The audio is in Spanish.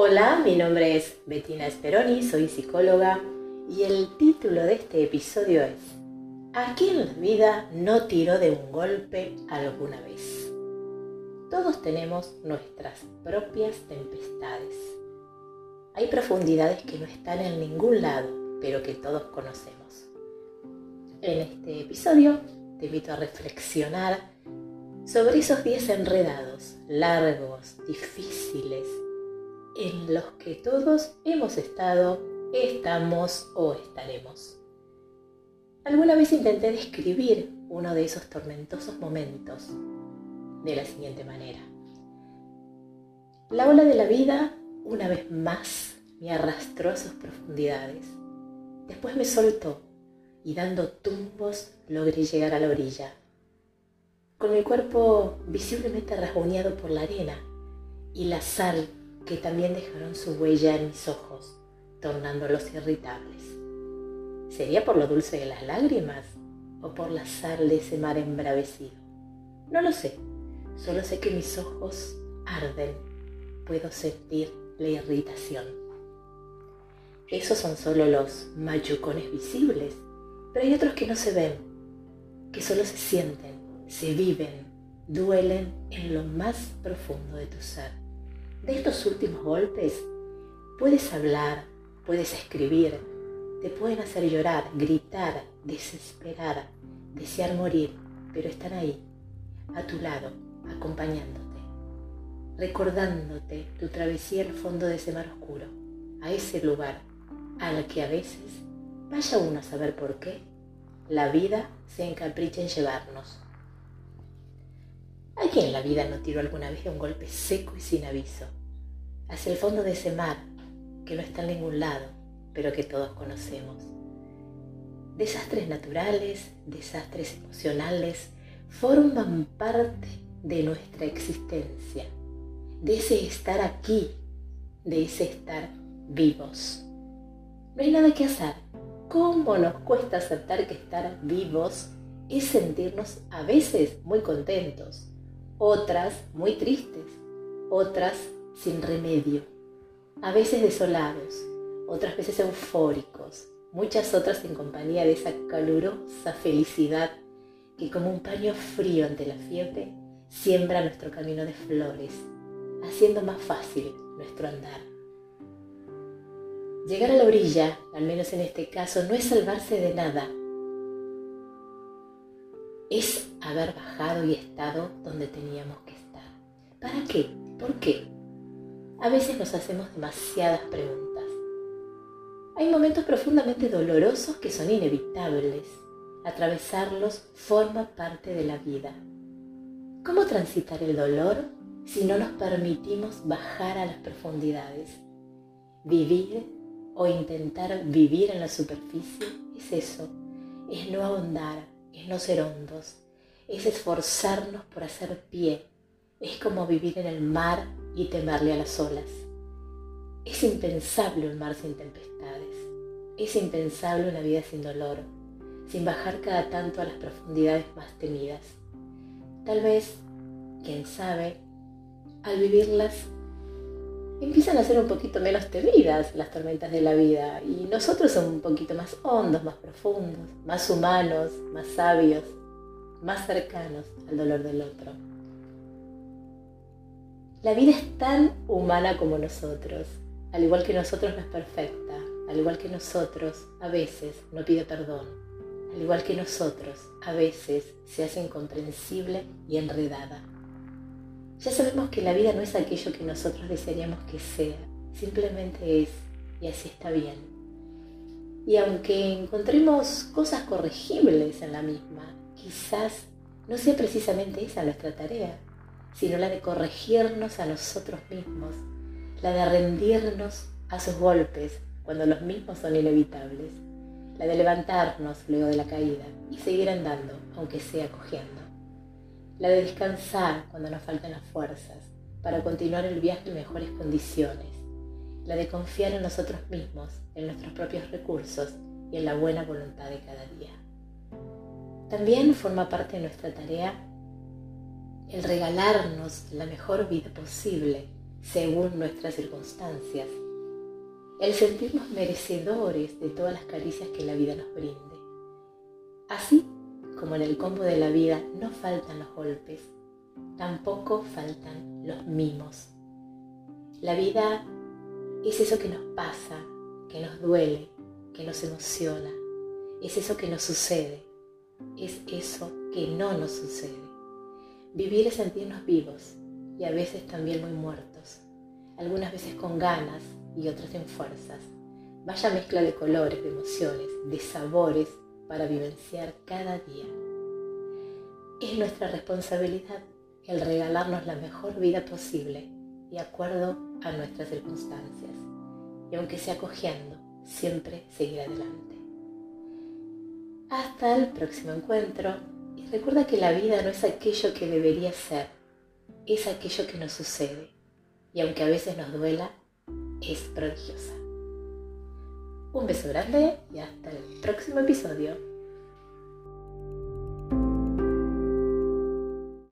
Hola, mi nombre es Bettina Speroni, soy psicóloga y el título de este episodio es ¿A quién la vida no tiró de un golpe alguna vez? Todos tenemos nuestras propias tempestades. Hay profundidades que no están en ningún lado, pero que todos conocemos. En este episodio te invito a reflexionar sobre esos días enredados, largos, difíciles, en los que todos hemos estado, estamos o estaremos. Alguna vez intenté describir uno de esos tormentosos momentos de la siguiente manera. La ola de la vida, una vez más, me arrastró a sus profundidades. Después me soltó y dando tumbos logré llegar a la orilla. Con mi cuerpo visiblemente rasguñado por la arena y la sal que también dejaron su huella en mis ojos, tornándolos irritables. ¿Sería por lo dulce de las lágrimas o por la sal de ese mar embravecido? No lo sé, solo sé que mis ojos arden, puedo sentir la irritación. Esos son solo los machucones visibles, pero hay otros que no se ven, que solo se sienten, se viven, duelen en lo más profundo de tu ser de estos últimos golpes, puedes hablar, puedes escribir, te pueden hacer llorar, gritar, desesperar, desear morir, pero están ahí, a tu lado, acompañándote, recordándote tu travesía al fondo de ese mar oscuro, a ese lugar al que a veces, vaya uno a saber por qué, la vida se encapricha en llevarnos. ¿A quién la vida no tiró alguna vez de un golpe seco y sin aviso? Hacia el fondo de ese mar que no está en ningún lado, pero que todos conocemos. Desastres naturales, desastres emocionales, forman parte de nuestra existencia, de ese estar aquí, de ese estar vivos. No hay nada que hacer. ¿Cómo nos cuesta aceptar que estar vivos es sentirnos a veces muy contentos, otras muy tristes, otras sin remedio, a veces desolados, otras veces eufóricos, muchas otras en compañía de esa calurosa felicidad que como un paño frío ante la fiebre siembra nuestro camino de flores, haciendo más fácil nuestro andar. Llegar a la orilla, al menos en este caso, no es salvarse de nada, es haber bajado y estado donde teníamos que estar. ¿Para qué? ¿Por qué? A veces nos hacemos demasiadas preguntas. Hay momentos profundamente dolorosos que son inevitables. Atravesarlos forma parte de la vida. ¿Cómo transitar el dolor si no nos permitimos bajar a las profundidades? Vivir o intentar vivir en la superficie es eso, es no ahondar, es no ser hondos, es esforzarnos por hacer pie, es como vivir en el mar y temerle a las olas. Es impensable un mar sin tempestades, es impensable una vida sin dolor, sin bajar cada tanto a las profundidades más temidas. Tal vez, quién sabe, al vivirlas empiezan a ser un poquito menos temidas las tormentas de la vida y nosotros somos un poquito más hondos, más profundos, más humanos, más sabios, más cercanos al dolor del otro. La vida es tan humana como nosotros, al igual que nosotros no es perfecta, al igual que nosotros a veces no pide perdón, al igual que nosotros a veces se hace incomprensible y enredada. Ya sabemos que la vida no es aquello que nosotros desearíamos que sea, simplemente es y así está bien. Y aunque encontremos cosas corregibles en la misma, quizás no sea precisamente esa nuestra tarea, sino la de corregirnos a nosotros mismos, la de rendirnos a sus golpes cuando los mismos son inevitables, la de levantarnos luego de la caída y seguir andando, aunque sea cogiendo la de descansar cuando nos faltan las fuerzas, para continuar el viaje en mejores condiciones, la de confiar en nosotros mismos, en nuestros propios recursos y en la buena voluntad de cada día. También forma parte de nuestra tarea el regalarnos la mejor vida posible, según nuestras circunstancias, el sentirnos merecedores de todas las caricias que la vida nos brinde. Así como en el combo de la vida no faltan los golpes, tampoco faltan los mimos. La vida es eso que nos pasa, que nos duele, que nos emociona, es eso que nos sucede, es eso que no nos sucede. Vivir es sentirnos vivos y a veces también muy muertos, algunas veces con ganas y otras en fuerzas. Vaya mezcla de colores, de emociones, de sabores para vivenciar cada día. Es nuestra responsabilidad el regalarnos la mejor vida posible de acuerdo a nuestras circunstancias. Y aunque sea cojeando, siempre seguir adelante. Hasta el próximo encuentro y recuerda que la vida no es aquello que debería ser, es aquello que nos sucede y aunque a veces nos duela, es prodigiosa. Un beso grande y hasta el próximo episodio.